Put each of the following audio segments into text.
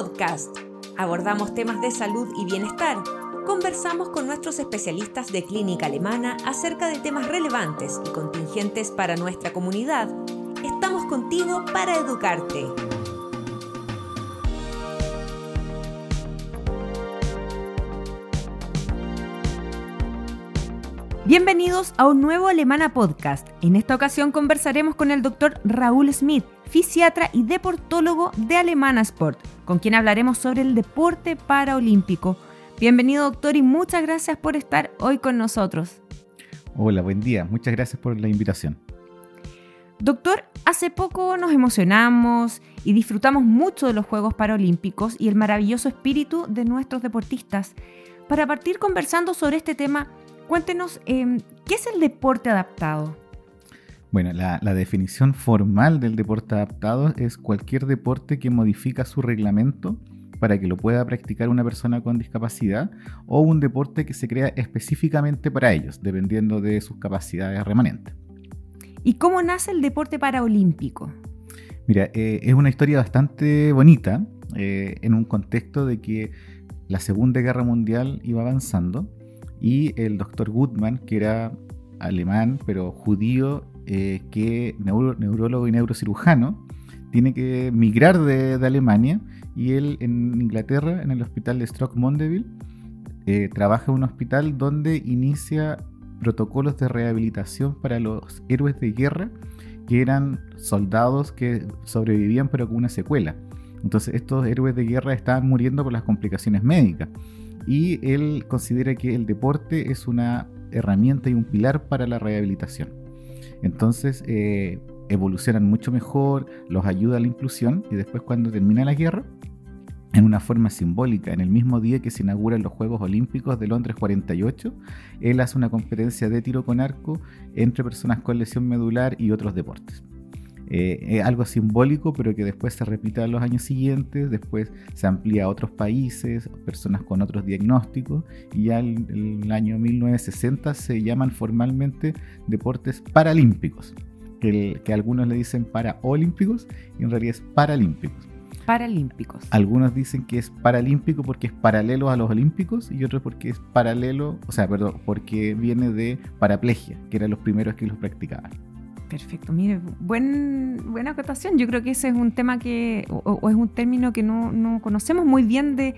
Podcast. Abordamos temas de salud y bienestar. Conversamos con nuestros especialistas de clínica alemana acerca de temas relevantes y contingentes para nuestra comunidad. Estamos contigo para educarte. Bienvenidos a un nuevo Alemana Podcast. En esta ocasión conversaremos con el doctor Raúl Smith, fisiatra y deportólogo de Alemana Sport, con quien hablaremos sobre el deporte paraolímpico. Bienvenido doctor y muchas gracias por estar hoy con nosotros. Hola, buen día. Muchas gracias por la invitación. Doctor, hace poco nos emocionamos y disfrutamos mucho de los Juegos Paralímpicos y el maravilloso espíritu de nuestros deportistas. Para partir conversando sobre este tema, Cuéntenos, em, ¿qué es el deporte adaptado? Bueno, la, definición formal del deporte adaptado es cualquier deporte que modifica su reglamento para que lo pueda practicar una persona con discapacidad o un deporte que se crea específicamente para ellos, dependiendo de sus capacidades remanentes. ¿Y cómo nace el deporte paraolímpico? Mira, eh, es una historia bastante bonita eh, en un contexto de que la Segunda Guerra Mundial iba avanzando y el doctor Goodman, que era alemán, pero judío, eh, que neurólogo y neurocirujano, tiene que migrar de, Alemania y él en Inglaterra, en el hospital de Stroke Mondeville, eh, trabaja en un hospital donde inicia protocolos de rehabilitación para los héroes de guerra que eran soldados que sobrevivían pero con una secuela. Entonces estos héroes de guerra estaban muriendo por las complicaciones médicas y él considera que el deporte es una herramienta y un pilar para la rehabilitación. Entonces eh, evolucionan mucho mejor, los ayuda a la inclusión y después cuando termina la guerra, en una forma simbólica, en el mismo día que se inauguran los Juegos Olímpicos de Londres 48, él hace una competencia de tiro con arco entre personas con lesión medular y otros deportes. Eh, es algo simbólico, pero que después se repite en los años siguientes, después se amplía a otros países, personas con otros diagnósticos, y ya en el, año 1960 se llaman formalmente deportes paralímpicos, que, que algunos le dicen paraolímpicos, y en realidad es paralímpicos. Paralímpicos. Algunos dicen que es paralímpico porque es paralelo a los olímpicos y otros porque es paralelo, o sea, perdón, porque viene de paraplegia, que eran los primeros que los practicaban. Perfecto, mire, buen, buena acotación. Yo creo que ese es un tema que, o, es un término que no, conocemos muy bien de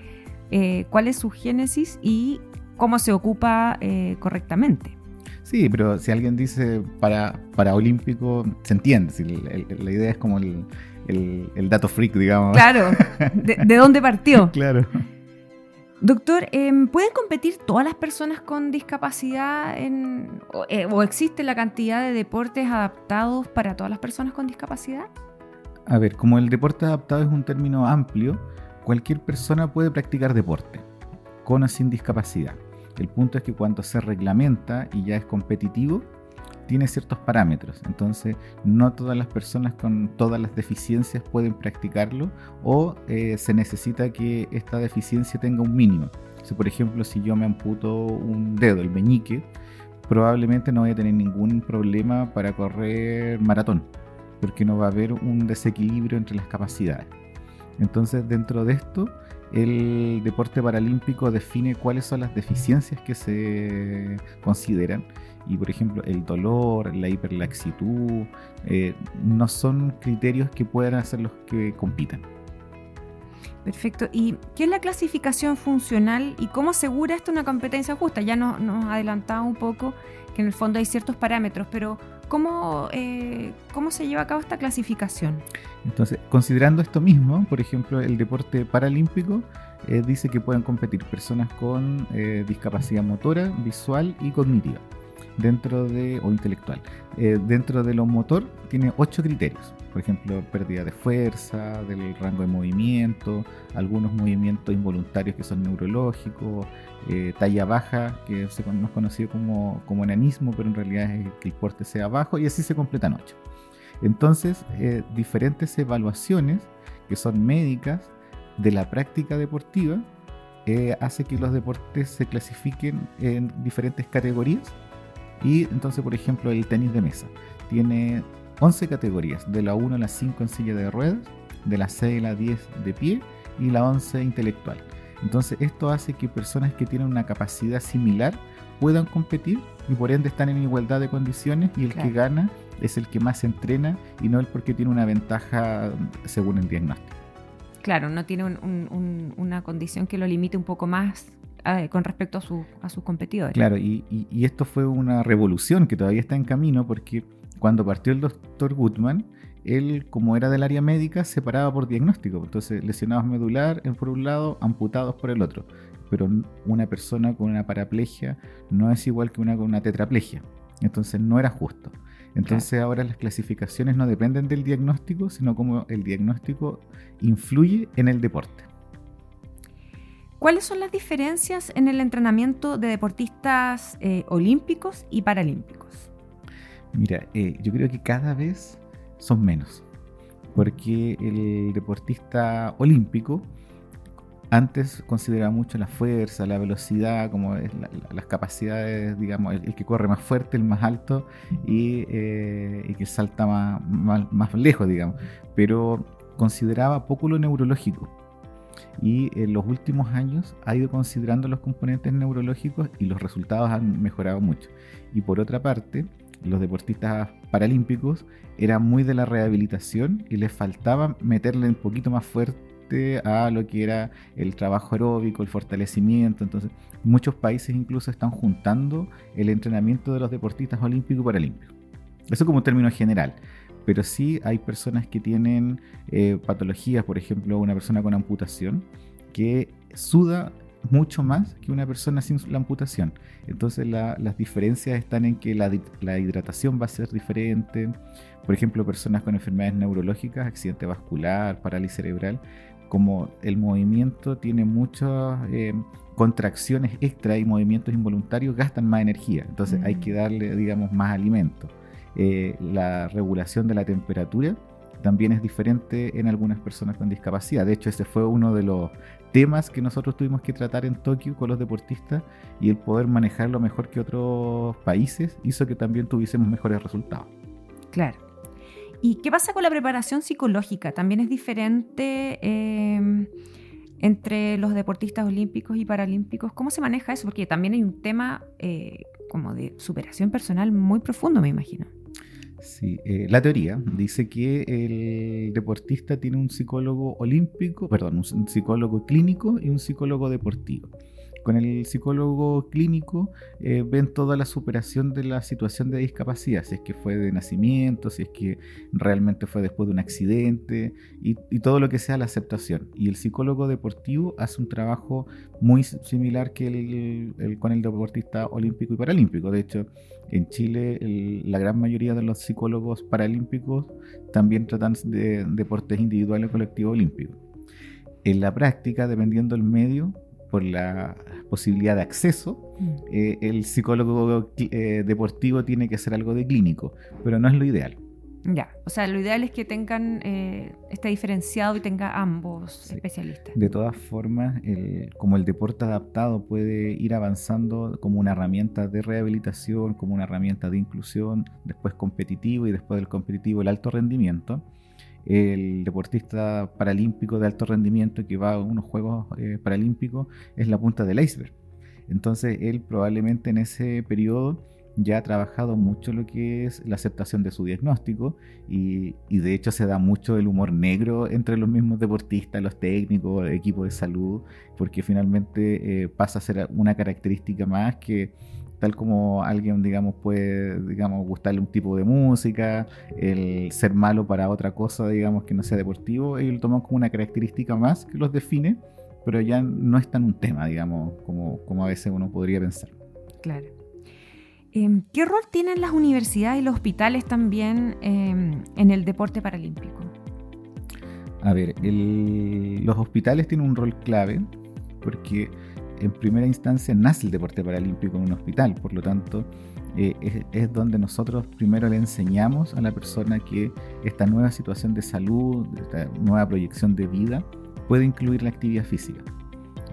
eh, cuál es su génesis y cómo se ocupa eh, correctamente. Sí, pero si alguien dice para, para olímpico, se entiende. la idea es como el, dato freak, digamos. Claro, de, de dónde partió. claro. Doctor, em, ¿pueden competir todas las personas con discapacidad en, eh, o, existe la cantidad de deportes adaptados para todas las personas con discapacidad? A ver, como el deporte adaptado es un término amplio, cualquier persona puede practicar deporte, con o sin discapacidad. El punto es que cuando se reglamenta y ya es competitivo, tiene ciertos parámetros. Entonces, no todas las personas con todas las deficiencias pueden practicarlo o eh, se necesita que esta deficiencia tenga un mínimo. Por ejemplo, si yo me amputo un dedo, el meñique, probablemente no voy a tener ningún problema para correr maratón, porque no va a haber un desequilibrio entre las capacidades. Entonces, dentro de esto, el deporte paralímpico define cuáles son las deficiencias que se consideran y por ejemplo el dolor, la hiperlaxitud, eh, no son criterios que puedan hacer los que compitan. Perfecto. ¿Y qué es la clasificación funcional y cómo asegura esto una competencia justa? Ya nos, nos adelantaba un poco que en el fondo hay ciertos parámetros, pero ¿cómo, eh, ¿cómo se lleva a cabo esta clasificación? Entonces, considerando esto mismo, por ejemplo, el deporte paralímpico eh, dice que pueden competir personas con discapacidad motora, visual y cognitiva dentro de, o intelectual. Eh, dentro de lo motor tiene ocho criterios. Por ejemplo, pérdida de fuerza, del rango de movimiento, algunos movimientos involuntarios que son neurológicos, eh, talla baja, que es más conocido como, como enanismo, pero en realidad es que el porte sea bajo, y así se completan ocho. Entonces, eh, diferentes evaluaciones que son médicas de la práctica deportiva hace que los deportes se clasifiquen en diferentes categorías y entonces, por ejemplo, el tenis de mesa tiene 11 categorías, de la 1 a la 5 en silla de ruedas, de la 6 a la 10 de pie y la 11 intelectual. Entonces esto hace que personas que tienen una capacidad similar puedan competir y por ende están en igualdad de condiciones y el que gana es el que más entrena y no el porque tiene una ventaja según el diagnóstico. Claro, no tiene una condición que lo limite un poco más eh, con respecto a, sus competidores. Claro, y, esto fue una revolución que todavía está en camino porque cuando partió el doctor Goodman, él, como era del área médica, separaba por diagnóstico. Entonces, lesionados medular por un lado, amputados por el otro. Pero una persona con una paraplegia no es igual que una con una tetraplegia. Entonces, no era justo. Entonces, ahora las clasificaciones no dependen del diagnóstico, sino cómo el diagnóstico influye en el deporte. ¿Cuáles son las diferencias en el entrenamiento de deportistas eh, olímpicos y paralímpicos? Mira, eh, yo creo que cada vez son menos, porque el deportista olímpico antes consideraba mucho la fuerza, la velocidad, como las capacidades, digamos, el, que corre más fuerte, el más alto y, eh, que salta más, más lejos, digamos, pero consideraba poco lo neurológico y en los últimos años ha ido considerando los componentes neurológicos y los resultados han mejorado mucho. Y por otra parte, los deportistas paralímpicos eran muy de la rehabilitación y les faltaba meterle un poquito más fuerte a lo que era el trabajo aeróbico, el fortalecimiento. Entonces, muchos países incluso están juntando el entrenamiento de los deportistas olímpicos y paralímpicos. Eso como término general pero sí hay personas que tienen eh, patologías, por ejemplo, una persona con amputación, que suda mucho más que una persona sin la amputación. Entonces las diferencias están en que la, la, hidratación va a ser diferente. Por ejemplo, personas con enfermedades neurológicas, accidente vascular, parálisis cerebral, como el movimiento tiene muchas eh, contracciones extra y movimientos involuntarios, gastan más energía. Entonces hay mm. que darle, digamos, más alimento. Eh, la regulación de la temperatura también es diferente en algunas personas con discapacidad. De hecho, ese fue uno de los temas que nosotros tuvimos que tratar en Tokio con los deportistas y el poder manejarlo mejor que otros países hizo que también tuviésemos mejores resultados. Claro. ¿Y qué pasa con la preparación psicológica? ¿También es diferente em, entre los deportistas olímpicos y paralímpicos? ¿Cómo se maneja eso? Porque también hay un tema eh, como de superación personal muy profundo, me imagino. Sí, eh, la teoría dice que el deportista tiene un psicólogo olímpico, perdón, un psicólogo clínico y un psicólogo deportivo. Con el psicólogo clínico eh, ven toda la superación de la situación de discapacidad, si es que fue de nacimiento, si es que realmente fue después de un accidente y, todo lo que sea la aceptación. Y el psicólogo deportivo hace un trabajo muy similar que el, con el deportista olímpico y paralímpico. De hecho, en Chile la gran mayoría de los psicólogos paralímpicos también tratan de deportes individuales o colectivos olímpicos. En la práctica, dependiendo del medio, por la posibilidad de acceso, mm. eh, el psicólogo eh, deportivo tiene que hacer algo de clínico, pero no es lo ideal. Ya, o sea, lo ideal es que tengan, eh, esté diferenciado y tenga ambos especialistas. De todas formas, como el deporte adaptado puede ir avanzando como una herramienta de rehabilitación, como una herramienta de inclusión, después competitivo y después del competitivo el alto rendimiento, el deportista paralímpico de alto rendimiento que va a unos Juegos eh, Paralímpicos es la punta del iceberg. Entonces él probablemente en ese periodo ya ha trabajado mucho lo que es la aceptación de su diagnóstico y, de hecho se da mucho el humor negro entre los mismos deportistas, los técnicos, equipos de salud, porque finalmente eh, pasa a ser una característica más que tal como alguien, digamos, puede, digamos, gustarle un tipo de música, el ser malo para otra cosa, digamos, que no sea deportivo, ellos lo toman como una característica más que los define, pero ya no es tan un tema, digamos, como, como a veces uno podría pensar. Claro. Em, ¿Qué rol tienen las universidades y los hospitales también em, en el deporte paralímpico? A ver, los hospitales tienen un rol clave porque en primera instancia nace el deporte paralímpico en un hospital, por lo tanto eh, es, donde nosotros primero le enseñamos a la persona que esta nueva situación de salud, esta nueva proyección de vida, puede incluir la actividad física.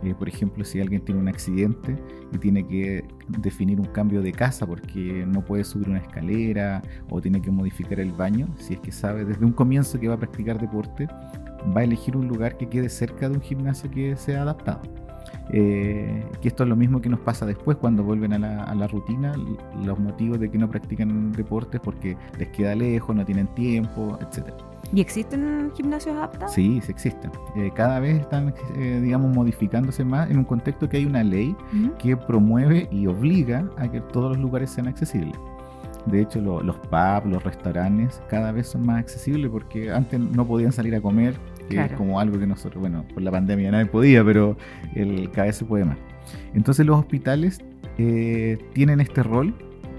Eh, por ejemplo, si alguien tiene un accidente y tiene que definir un cambio de casa porque no puede subir una escalera o tiene que modificar el baño, si es que sabe desde un comienzo que va a practicar deporte, va a elegir un lugar que quede cerca de un gimnasio que sea adaptado. Eh, que esto es lo mismo que nos pasa después cuando vuelven a la, a la, rutina, los motivos de que no practican deportes porque les queda lejos, no tienen tiempo, etc. ¿Y existen gimnasios adaptados? Sí, sí existen. Eh, cada vez están, eh, digamos, modificándose más en un contexto que hay una ley que promueve y obliga a que todos los lugares sean accesibles. De hecho, los pubs, los restaurantes, cada vez son más accesibles porque antes no podían salir a comer, que es como algo que nosotros, bueno, por la pandemia nadie podía, pero el, cada vez se puede más. Entonces los hospitales eh, tienen este rol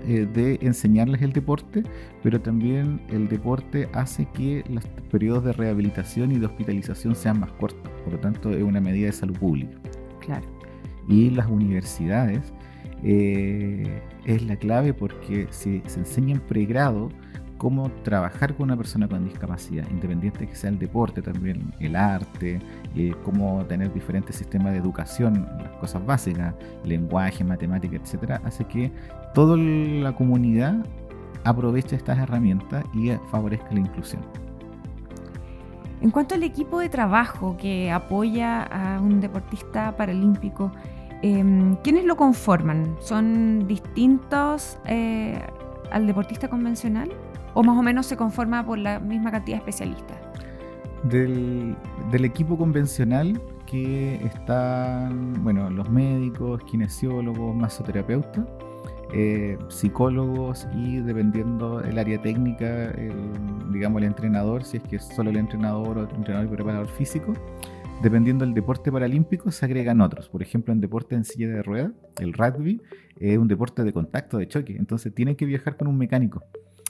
eh, de enseñarles el deporte, pero también el deporte hace que los periodos de rehabilitación y de hospitalización sean más cortos. Por lo tanto, es una medida de salud pública. Claro. Y las universidades eh, es la clave porque si se enseña en pregrado cómo trabajar con una persona con discapacidad, independiente que sea el deporte, también el arte, eh, cómo tener diferentes sistemas de educación, las cosas básicas, lenguaje, matemática, etcétera, hace que toda la comunidad aproveche estas herramientas y favorezca la inclusión. En cuanto al equipo de trabajo que apoya a un deportista paralímpico, eh, ¿quiénes lo conforman? ¿Son distintos eh, al deportista convencional? ¿O más o menos se conforma por la misma cantidad de especialistas? Del, equipo convencional que están, bueno, los médicos, kinesiólogos, masoterapeutas, eh, psicólogos y dependiendo el área técnica, digamos el entrenador, si es que es solo el entrenador o el entrenador y preparador físico, dependiendo del deporte paralímpico, se agregan otros. Por ejemplo, en deporte en silla de ruedas, el rugby es un deporte de contacto, de choque. Entonces tienen que viajar con un mecánico.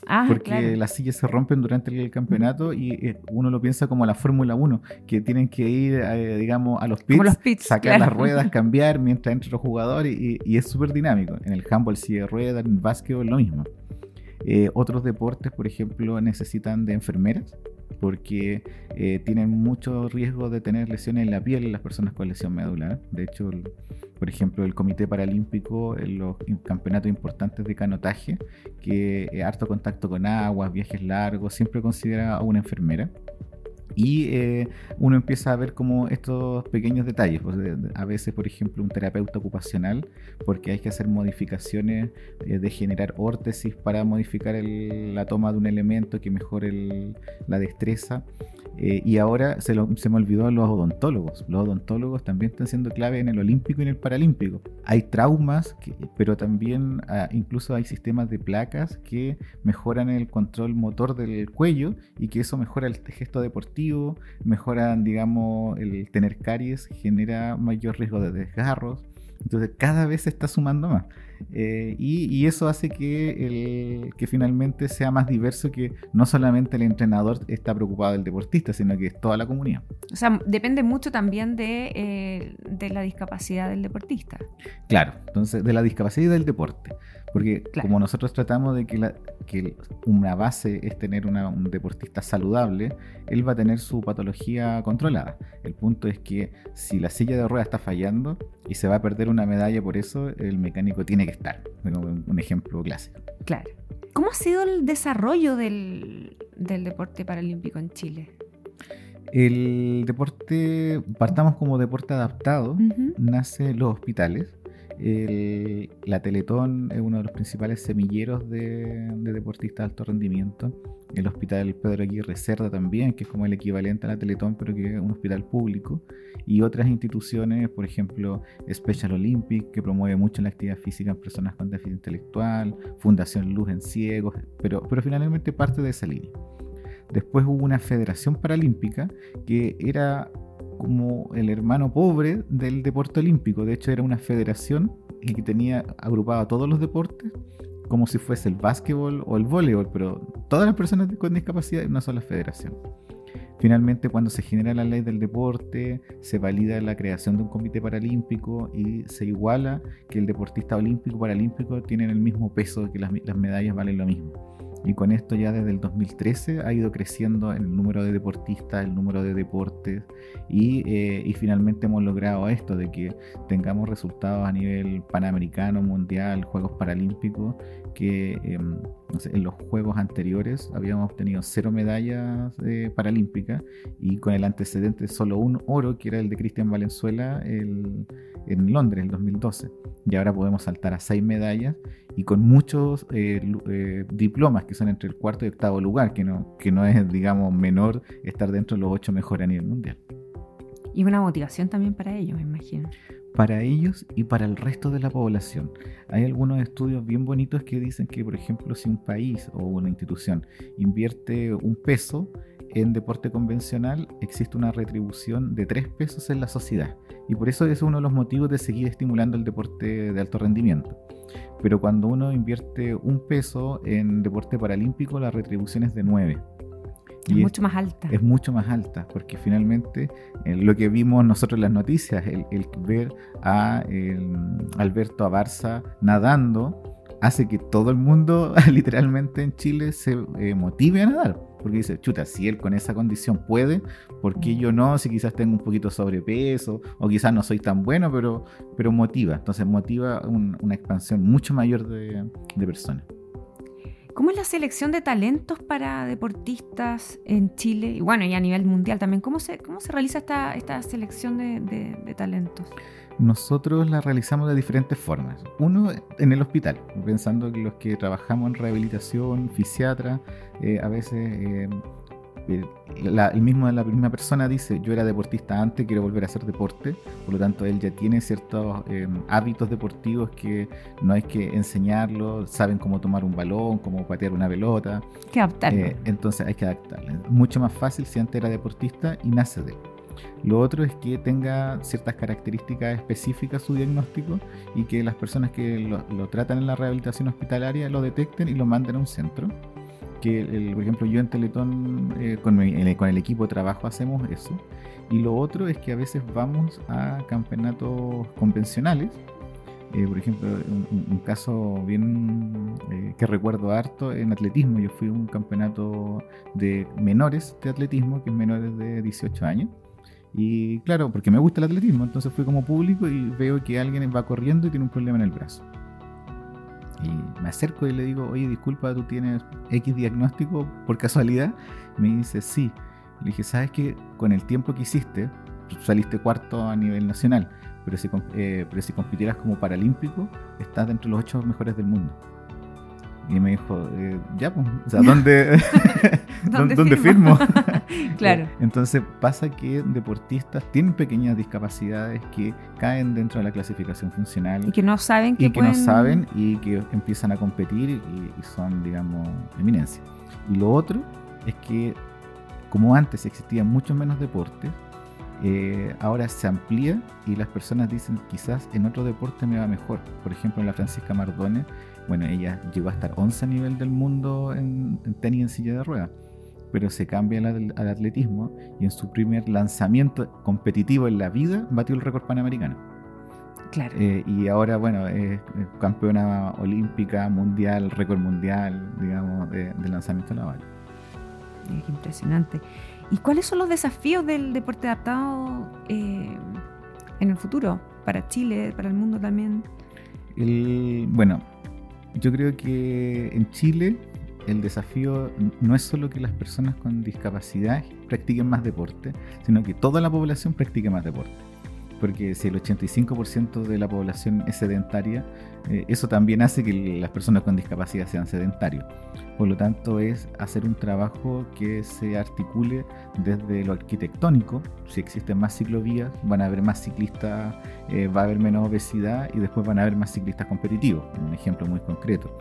Ah, porque las sillas se rompen durante el campeonato y eh, uno lo piensa como la Fórmula 1, que tienen que ir, eh, digamos, a los pits, sacar las ruedas, cambiar mientras entra los jugadores y, y es súper dinámico. En el handball, silla de ruedas, en el básquetbol, lo mismo. Eh, otros deportes, por ejemplo, necesitan de enfermeras porque eh, tienen mucho riesgo de tener lesiones en la piel en las personas con lesión medular. De hecho, por ejemplo, el Comité Paralímpico en los campeonatos importantes de canotaje, que es harto contacto con aguas, viajes largos, siempre considera a una enfermera. Y eh, uno empieza a ver como estos pequeños detalles. Pues, a veces, por ejemplo, un terapeuta ocupacional, porque hay que hacer modificaciones eh, de generar órtesis para modificar la toma de un elemento que mejore la destreza. Eh, y ahora se, se, me olvidó los odontólogos. Los odontólogos también están siendo clave en el olímpico y en el paralímpico. Hay traumas, pero también ah, incluso hay sistemas de placas que mejoran el control motor del cuello y que eso mejora el gesto deportivo, mejoran, digamos, el tener caries, genera mayor riesgo de desgarros. Entonces cada vez se está sumando más. Eh, y, eso hace que, el, que finalmente sea más diverso que no solamente el entrenador está preocupado del deportista, sino que es toda la comunidad. O sea, depende mucho también de, eh, de la discapacidad del deportista. Claro, entonces de la discapacidad y del deporte. Porque como nosotros tratamos de que, la, que una base es tener un deportista saludable, él va a tener su patología controlada. El punto es que si la silla de ruedas está fallando y se va a perder una medalla por eso, el mecánico tiene que estar. Un ejemplo clásico. Claro. ¿Cómo ha sido el desarrollo del, deporte paralímpico en Chile? El deporte, partamos como deporte adaptado, nace en los hospitales la Teletón es uno de los principales semilleros de, deportistas de alto rendimiento. El Hospital Pedro Aguirre Cerda también, que es como el equivalente a la Teletón, pero que es un hospital público. Y otras instituciones, por ejemplo, Special Olympic, que promueve mucho la actividad física en personas con déficit intelectual, Fundación Luz en Ciegos, pero, pero finalmente parte de esa línea. Después hubo una federación paralímpica que era como el hermano pobre del deporte olímpico. De hecho, era una federación que tenía agrupado a todos los deportes como si fuese el básquetbol o el voleibol, pero todas las personas con discapacidad en una sola federación. Finalmente, cuando se genera la ley del deporte, se valida la creación de un comité paralímpico y se iguala que el deportista olímpico paralímpico tienen el mismo peso, que las medallas valen lo mismo. Y con esto ya desde el 2013 ha ido creciendo el número de deportistas, el número de deportes y, eh, y finalmente hemos logrado esto de que tengamos resultados a nivel panamericano, mundial, Juegos Paralímpicos, que em, en los Juegos anteriores habíamos obtenido cero medallas eh, paralímpicas y con el antecedente solo un oro, que era el de Cristian Valenzuela en Londres, el 2012. Y ahora podemos saltar a seis medallas y con muchos eh, eh, diplomas que son entre el cuarto y octavo lugar, que no, que no es, digamos, menor estar dentro de los ocho mejores a nivel mundial. Y una motivación también para ellos, me imagino. Para ellos y para el resto de la población. Hay algunos estudios bien bonitos que dicen que, por ejemplo, si un país o una institución invierte un peso en deporte convencional, existe una retribución de tres pesos en la sociedad. Y por eso es uno de los motivos de seguir estimulando el deporte de alto rendimiento. Pero cuando uno invierte un peso en deporte paralímpico, la retribución es de nueve. Es mucho más alta. Es mucho más alta, porque finalmente eh, lo que vimos nosotros en las noticias, el, ver a Alberto Abarza nadando, hace que todo el mundo, literalmente en Chile, se eh, motive a nadar. Porque dice, chuta, si él con esa condición puede, ¿por qué yo no? Si quizás tengo un poquito sobrepeso, o quizás no soy tan bueno, pero, pero motiva. Entonces motiva una expansión mucho mayor de, de personas. ¿Cómo es la selección de talentos para deportistas en Chile? Y bueno, y a nivel mundial también. ¿Cómo se, cómo se realiza esta, esta selección de, talentos? Nosotros la realizamos de diferentes formas. Uno, en el hospital, pensando que los que trabajamos en rehabilitación, fisiatra, eh, a veces eh, el mismo la misma persona dice yo era deportista antes quiero volver a hacer deporte por lo tanto él ya tiene ciertos em, hábitos deportivos que no hay que enseñarlo saben cómo tomar un balón cómo patear una pelota. Que adaptarlo. Eh, entonces hay que adaptarlo. Mucho más fácil si antes era deportista y nace de él lo otro es que tenga ciertas características específicas su diagnóstico y que las personas que lo, lo tratan en la rehabilitación hospitalaria lo detecten y lo manden a un centro que, por ejemplo, yo en Teletón eh, con, con, el equipo de trabajo hacemos eso. Y lo otro es que a veces vamos a campeonatos convencionales. Eh, por ejemplo, un, caso bien eh, que recuerdo harto en atletismo. Yo fui a un campeonato de menores de atletismo, que es menores de 18 años. Y claro, porque me gusta el atletismo, entonces fui como público y veo que alguien va corriendo y tiene un problema en el brazo. Y me acerco y le digo, oye, disculpa, ¿tú tienes X diagnóstico por casualidad? Me dice, sí. Le dije, ¿sabes que con el tiempo que hiciste, saliste cuarto a nivel nacional, pero si, eh, pero si compitieras como paralímpico, estás dentro de los ocho mejores del mundo? Y me dijo, eh, ya, pues, o sea, ¿dónde, ¿dónde, firmo? claro. Entonces pasa que deportistas tienen pequeñas discapacidades que caen dentro de la clasificación funcional. Y que no saben que Y que no saben y que empiezan a competir y, son, digamos, eminencia. Y lo otro es que, como antes existían muchos menos deportes, eh, ahora se amplía y las personas dicen quizás en otro deporte me va mejor. Por ejemplo, en la Francisca Mardone bueno, ella llegó a estar 11 a nivel del mundo en, tenis en silla de ruedas, pero se cambia al, atletismo y en su primer lanzamiento competitivo en la vida batió el récord panamericano. Claro. Eh, y ahora, bueno, es campeona olímpica, mundial, récord mundial, digamos, de, lanzamiento naval. Qué impresionante. ¿Y cuáles son los desafíos del deporte adaptado eh, en el futuro? Para Chile, para el mundo también. El, bueno, yo creo que en Chile el desafío no es solo que las personas con discapacidad practiquen más deporte, sino que toda la población practique más deporte porque si el 85% de la población es sedentaria, eh, eso también hace que las personas con discapacidad sean sedentarios. Por lo tanto, es hacer un trabajo que se articule desde lo arquitectónico. Si existen más ciclovías, van a haber más ciclistas, eh, va a haber menos obesidad y después van a haber más ciclistas competitivos. Un ejemplo muy concreto.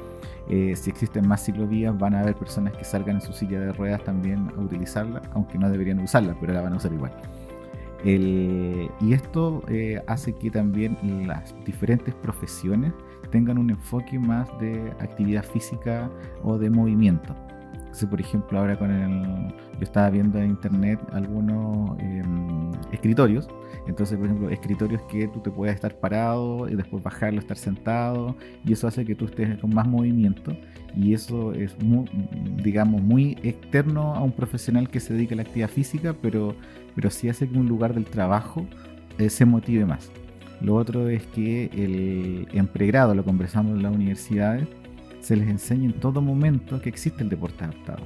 Eh, si existen más ciclovías, van a haber personas que salgan en su silla de ruedas también a utilizarla, aunque no deberían usarla, pero la van a usar igual y esto eh, hace que también las diferentes profesiones tengan un enfoque más de actividad física o de movimiento. Entonces, por ejemplo, ahora con el. Yo estaba viendo en internet algunos em, escritorios. Entonces, por ejemplo, escritorios que tú te puedes estar parado y después bajarlo, estar sentado. Y eso hace que tú estés con más movimiento. Y eso es, muy, digamos, muy externo a un profesional que se dedica a la actividad física, pero, pero sí hace que un lugar del trabajo eh, se motive más. Lo otro es que el, en pregrado, lo conversamos en las universidades, se les enseña en todo momento que existe el deporte adaptado.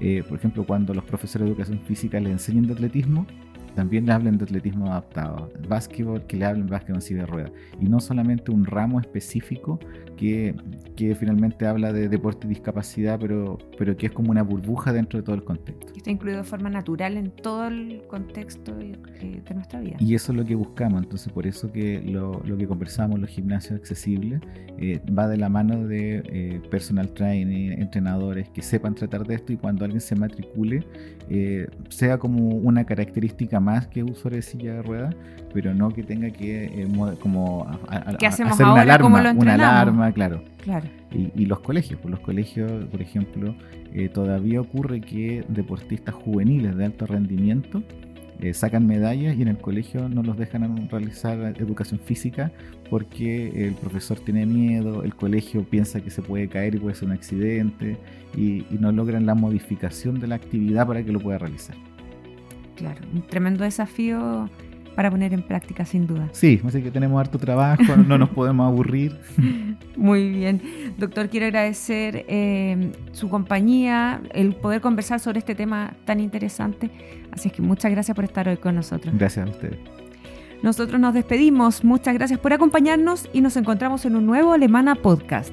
Eh, por ejemplo, cuando los profesores de educación física les enseñan de atletismo, también le hablen de atletismo adaptado, básquetbol, que le hablen básquetbol en silla de ruedas. Y no solamente un ramo específico que, que, finalmente habla de deporte y discapacidad, pero, pero que es como una burbuja dentro de todo el contexto. Está incluido de forma natural en todo el contexto de nuestra vida. Y eso es lo que buscamos, entonces por eso que lo, lo que conversamos los gimnasios accesibles eh, va de la mano de eh, personal training, entrenadores que sepan tratar de esto y cuando alguien se matricule eh, sea como una característica más que usuario de silla de ruedas, pero no que tenga que eh, como hacer una alarma, una alarma, claro. claro. Y, los colegios, pues los colegios, por ejemplo, eh, todavía ocurre que deportistas juveniles de alto rendimiento eh, sacan medallas y en el colegio no los dejan realizar educación física porque el profesor tiene miedo, el colegio piensa que se puede caer y puede ser un accidente y no logran la modificación de la actividad para que lo pueda realizar. Claro, un tremendo desafío para poner en práctica, sin duda. Sí, así que tenemos harto trabajo, no nos podemos aburrir. Muy bien. Doctor, quiero agradecer eh, su compañía, el poder conversar sobre este tema tan interesante. Así es que muchas gracias por estar hoy con nosotros. Gracias a ustedes. Nosotros nos despedimos. Muchas gracias por acompañarnos y nos encontramos en un nuevo Alemana Podcast.